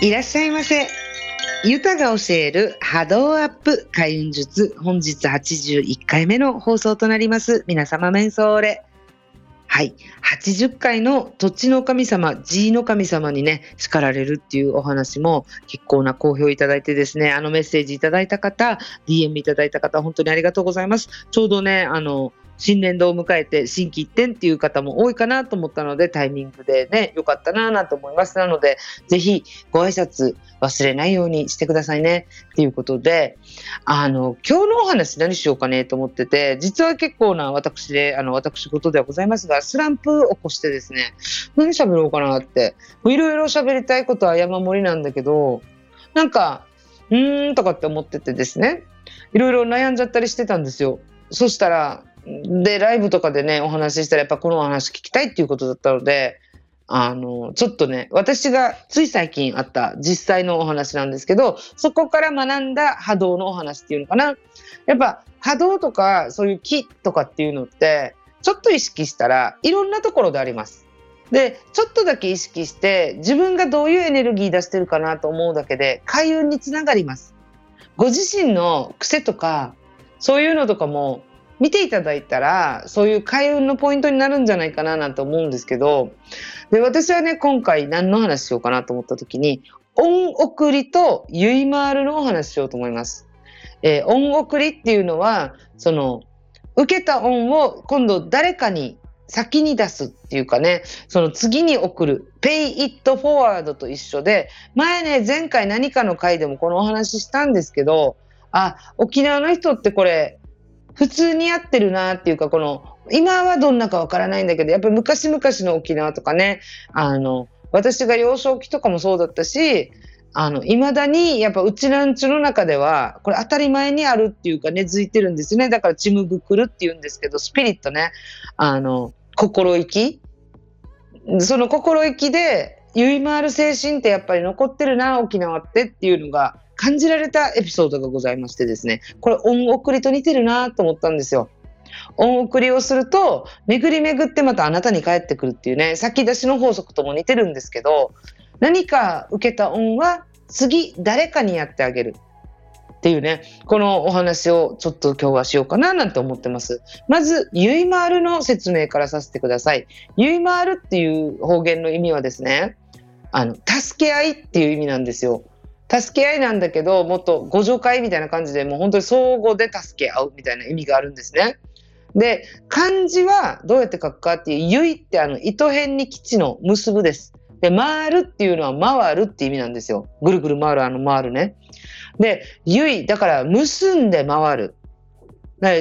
いらっしゃいませ。ゆたが教える波動アップ開運術本日81回目の放送となります。皆様面相れ。はい。80回の土地の神様 G の神様にね叱られるっていうお話も結構な好評いただいてですねあのメッセージいただいた方 DM いただいた方本当にありがとうございます。ちょうどねあの新年度を迎えて心機一転っていう方も多いかなと思ったのでタイミングでね良かったななんて思います。なのでぜひご挨拶忘れないようにしてくださいね。っていうことであの今日のお話何しようかねと思ってて実は結構な私であの私事ではございますがスランプ起こしてですね何喋ろうかなっていろいろ喋りたいことは山盛りなんだけどなんかうーんとかって思っててですねいろいろ悩んじゃったりしてたんですよ。そしたらでライブとかでねお話ししたらやっぱこのお話聞きたいっていうことだったのであのちょっとね私がつい最近あった実際のお話なんですけどそこから学んだ波動のお話っていうのかなやっぱ波動とかそういう木とかっていうのってちょっと意識したらいろんなところであります。でちょっとだけ意識して自分がどういうエネルギー出してるかなと思うだけで開運につながります。ご自身の癖とかそういうのとかも見ていただいたらそういう開運のポイントになるんじゃないかななんて思うんですけどで私はね今回何の話しようかなと思った時に恩送りと結い回るのお話しようと思います。えー、恩送りっていうのはその受けた恩を今度誰かに先に出すっていうかね、その次に送る、pay it forward と一緒で、前ね、前回何かの回でもこのお話ししたんですけど、あ、沖縄の人ってこれ、普通にやってるなっていうか、この、今はどんなかわからないんだけど、やっぱり昔々の沖縄とかね、あの、私が幼少期とかもそうだったし、あの、未だに、やっぱうちなんちの中では、これ当たり前にあるっていうか根付いてるんですね。だからチムグクルって言うんですけど、スピリットね、あの、心意気。その心意気で、ゆい回る精神ってやっぱり残ってるな、沖縄ってっていうのが、感じられたエピソードがございましてですね、これ恩送りと似てるなと思ったんですよ。恩送りをすると、巡り巡ってまたあなたに返ってくるっていうね、先出しの法則とも似てるんですけど、何か受けた恩は次誰かにやってあげる。っていうね、このお話をちょっと今日はしようかななんて思ってます。まず、ゆいまーるの説明からさせてください。ゆいまーるっていう方言の意味はですね、あの、助け合いっていう意味なんですよ。助け合いなんだけど、もっと互助会みたいな感じで、もう本当に相互で助け合うみたいな意味があるんですね。で、漢字はどうやって書くかっていう、ゆいってあの、糸辺に基地の結ぶです。で、回るっていうのは回るって意味なんですよ。ぐるぐる回る、あの回るね。で、ゆい、だから結んで回る。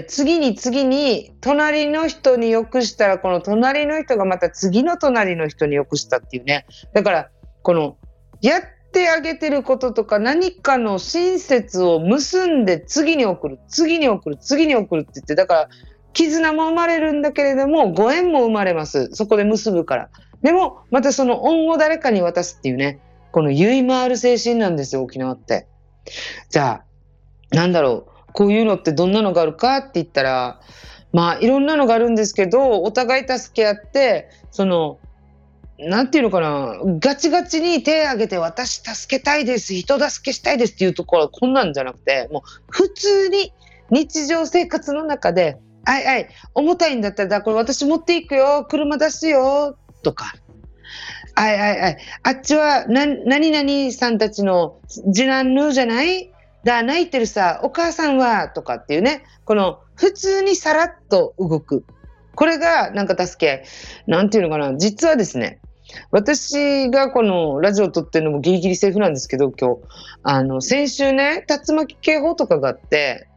次に次に隣の人によくしたらこの隣の人がまた次の隣の人によくしたっていうねだからこのやっってあげてることとか何かの親切を結んで次に送る。次に送る。次に送るって言ってだから絆も生まれるんだけれどもご縁も生まれます。そこで結ぶから。でもまたその恩を誰かに渡すっていうね。この結い回る精神なんですよ沖縄って。じゃあなんだろう。こういうのってどんなのがあるかって言ったらまあいろんなのがあるんですけどお互い助け合ってそのなんていうのかな、ガチガチに手を挙げて私助けたいです、人助けしたいですっていうところはこんなんじゃなくて、もう普通に日常生活の中で、あいあい、重たいんだったら、これ私持っていくよ、車出すよ、とか。あいあいあい、あっちはな、何々さんたちの次男のじゃない？だ、泣いてるさ、お母さんは、とかっていうね、この普通にさらっと動く。これがなんか助け。なんていうのかな、実はですね、私がこのラジオを撮ってるのもギリギリセーフなんですけど、今日。あの、先週ね、竜巻警報とかがあって、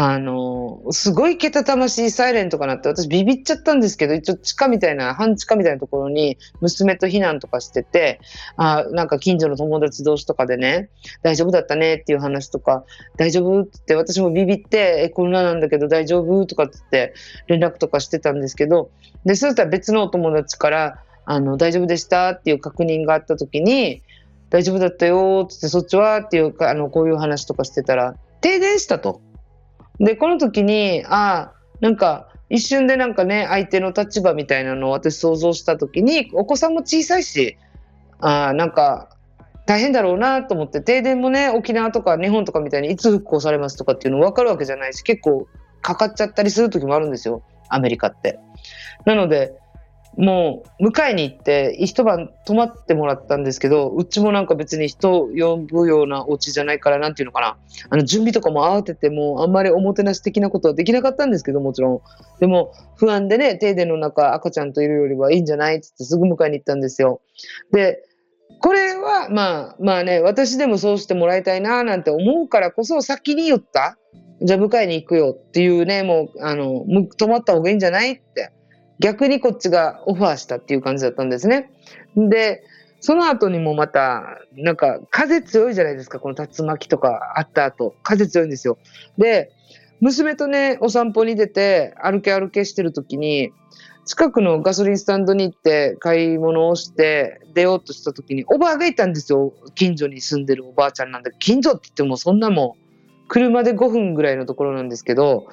あの、すごいけたたましいサイレンとかなって、私ビビっちゃったんですけど、一応地下みたいな、半地下みたいなところに娘と避難とかしてて、あなんか近所の友達同士とかでね、大丈夫だったねっていう話とか、大丈夫って私もビビって、え、こんななんだけど大丈夫とかって連絡とかしてたんですけど、で、そうしたら別のお友達から、あの、大丈夫でしたっていう確認があった時に、大丈夫だったよって、そっちはっていうか、あの、こういう話とかしてたら、停電したと。で、この時に、ああ、なんか、一瞬でなんかね、相手の立場みたいなのを私想像した時に、お子さんも小さいし、ああ、なんか、大変だろうなと思って停電もね沖縄とか日本とかみたいにいつ復興されますとかっていうの分かるわけじゃないし結構かかっちゃったりする時もあるんですよアメリカって。なのでもう迎えに行って一晩泊まってもらったんですけどうちもなんか別に人呼ぶようなお家じゃないからなんていうのかな。あの準備とかも慌ててもあんまりおもてなし的なことはできなかったんですけどもちろん。でも不安でね停電の中赤ちゃんといるよりはいいんじゃないっつってすぐ迎えに行ったんですよ。でこれはまあまあね私でもそうしてもらいたいななんて思うからこそ先に言った。じゃあ迎えに行くよっていうねもうあの泊まった方がいいんじゃないって。逆にこっちがオファーしたっていう感じだったんですね。でその後にもまたなんか風強いじゃないですかこの竜巻とかあった後風強いんですよ。で娘とねお散歩に出て歩け歩けしてる時に近くのガソリンスタンドに行って買い物をして出ようとした時におばあがいたんですよ近所に住んでるおばあちゃんなんで近所って言ってもそんなもん車で5分ぐらいのところなんですけど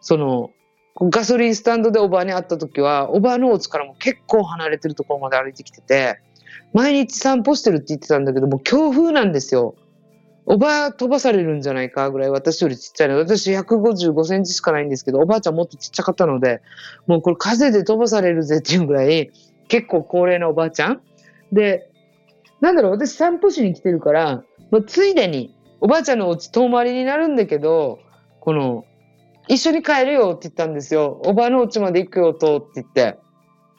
そのガソリンスタンドでおばあに会った時はおばあのお家からも結構離れてるところまで歩いてきてて毎日散歩してるって言ってたんだけどもう強風なんですよ。おばあ飛ばされるんじゃないかぐらい私よりちっちゃいの私155センチしかないんですけどおばあちゃんもっとちっちゃかったのでもうこれ風で飛ばされるぜっていうぐらい結構高齢なおばあちゃんでなんだろう私散歩しに来てるからもうついでにおばあちゃんのお家遠回りになるんだけどこの一緒に帰るよって言ったんですよ。おばのお家まで行くよとって言って。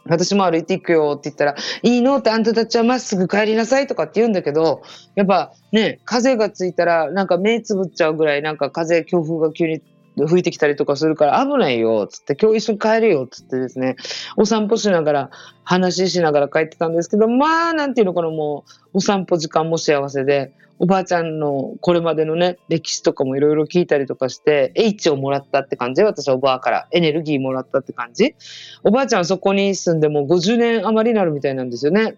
私も歩いて行くよって言ったら、いいの？ってあんたたちはまっすぐ帰りなさいとかって言うんだけど、やっぱね、風がついたらなんか目つぶっちゃうぐらいなんか風、強風が急に吹いてきたりとかするから危ないよつって今日一緒に帰るよつってですねお散歩しながら話しながら帰ってたんですけどまあなんていうのかなもうお散歩時間も幸せでおばあちゃんのこれまでのね、歴史とかもいろいろ聞いたりとかして、H をもらったって感じ私はおばあからエネルギーもらったって感じおばあちゃんはそこに住んでもう50年余りになるみたいなんですよね。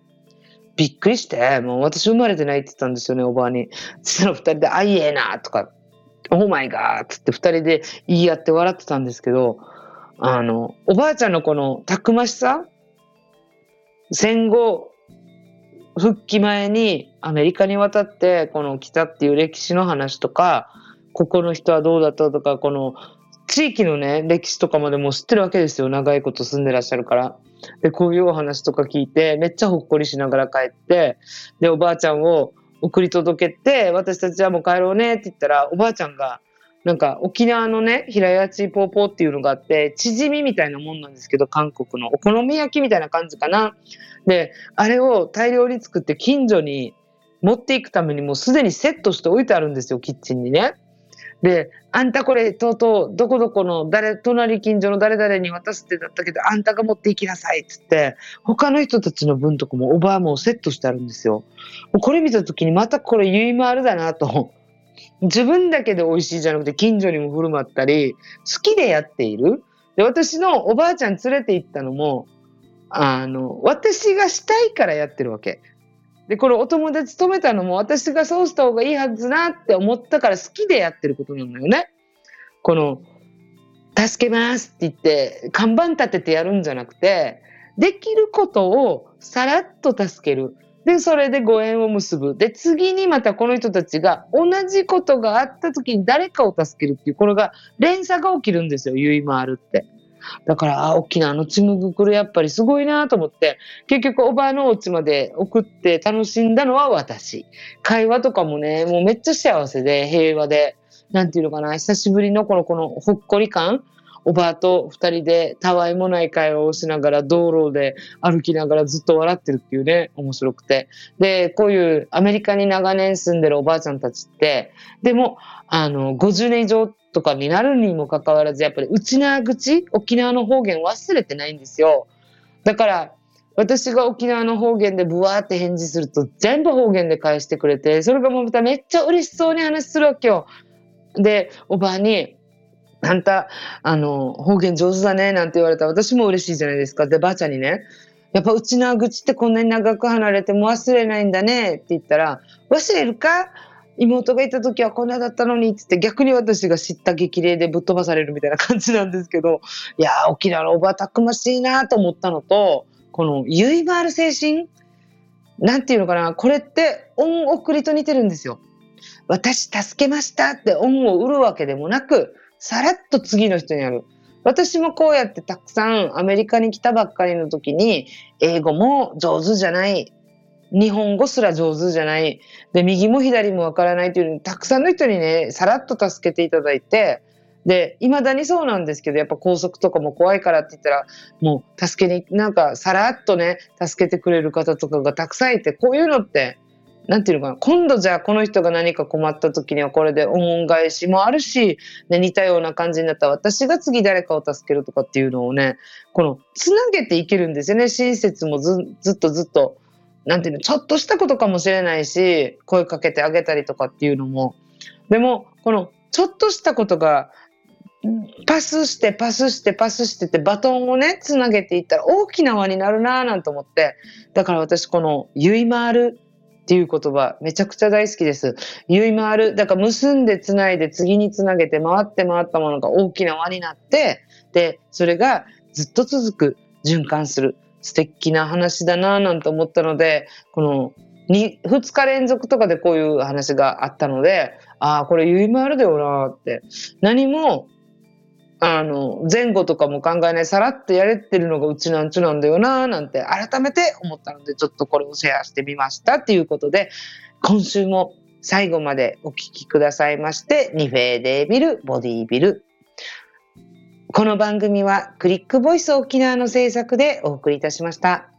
びっくりして、もう私生まれてないって言ったんですよね、おばあに。そしたら二人で、あ、いえなとか、オーマイガーつって二人で言い合って笑ってたんですけど、あの、おばあちゃんのこのたくましさ戦後、復帰前にアメリカに渡ってこの来たっていう歴史の話とかここの人はどうだったとかこの地域のね歴史とかまでも知ってるわけですよ長いこと住んでらっしゃるから。でこういうお話とか聞いてめっちゃほっこりしながら帰ってでおばあちゃんを送り届けて私たちはもう帰ろうねって言ったらおばあちゃんがなんか沖縄のね平屋チーポーポーっていうのがあってチヂミみたいなもんなんですけど韓国のお好み焼きみたいな感じかなで、あれを大量に作って近所に持っていくためにもうすでにセットして置いてあるんですよ、キッチンにね。で、あんたこれ、とうとう、どこどこの誰、隣近所の誰々に渡すってだったけど、あんたが持っていきなさいっつって、他の人たちの分とかもおばあもセットしてあるんですよ。これ見た時にまたこれゆいまるだなと。自分だけで美味しいじゃなくて近所にも振る舞ったり、好きでやっている。で、私のおばあちゃん連れて行ったのも、あの、私がしたいからやってるわけ。で、これお友達止めたのも私がそうした方がいいはずなって思ったから好きでやってることなんだよね。この、助けますって言って看板立ててやるんじゃなくて、できることをさらっと助ける。で、それでご縁を結ぶ。で、次にまたこの人たちが同じことがあった時に誰かを助けるっていう、これが連鎖が起きるんですよ、ゆいまるって。だから、あ、沖縄のちむぐくるやっぱりすごいなと思って、結局おばあのお家まで送って楽しんだのは私。会話とかもね、もうめっちゃ幸せで、平和で、なんていうのかな、久しぶりのこの、このほっこり感おばあと二人でたわいもない会話をしながら道路で歩きながらずっと笑ってるっていうね、面白くて。で、こういうアメリカに長年住んでるおばあちゃんたちって、でも、あの、50年以上とかになるにもかかわらず、やっぱり内縄口、沖縄の方言忘れてないんですよ。だから、私が沖縄の方言でブワーって返事すると全部方言で返してくれて、それがもうまためっちゃ嬉しそうに話するわけよ。で、おばあに、あんた、あの、方言上手だね、なんて言われたら私も嬉しいじゃないですか。で、ばあちゃんにね、やっぱ内縄口ってこんなに長く離れても忘れないんだねって言ったら、忘れるか？妹がいた時はこんなだったのにってって逆に私が知った激励でぶっ飛ばされるみたいな感じなんですけどいや沖縄のおばたくましいなと思ったのとこのゆいまる精神なんていうのかな、これって恩送りと似てるんですよ。私助けましたって恩を売るわけでもなく、さらっと次の人にやる。私もこうやってたくさんアメリカに来たばっかりの時に、英語も上手じゃない、日本語すら上手じゃない、で、右も左もわからないというのに、たくさんの人にね、さらっと助けていただいて、で、未だにそうなんですけど、やっぱ高速とかも怖いからって言ったら、もう助けに、なんかさらっとね、助けてくれる方とかがたくさんいて、こういうのって、なんていうのかな、今度じゃあこの人が何か困った時にはこれで恩返しもあるし、ね、似たような感じになったら私が次誰かを助けるとかっていうのをね、この、つなげていけるんですよね。親切もずずっとずっと、なんていうの、ちょっとしたことかもしれないし、声かけてあげたりとかっていうのも。でも、この、ちょっとしたことが、パスしてパスしてパスしてってバトンをね、つなげていったら大きな輪になるなぁなんて思って、だから私この、ゆいまるっていう言葉、めちゃくちゃ大好きです。ゆい回る。だから結んでつないで次につなげて回って回ったものが大きな輪になって、で、それがずっと続く、循環する。素敵な話だなぁなんて思ったので、この 2, 2日連続とかでこういう話があったので、ああ、これゆい回るだよなって。何もあの、前後とかも考えない、さらっとやれてるのがうちなんちゅなんだよな、なんて改めて思ったので、ちょっとこれをシェアしてみましたっていうことで、今週も最後までお聞きくださいまして、ニフェーデービル、ボディービル。この番組はクリックボイス沖縄の制作でお送りいたしました。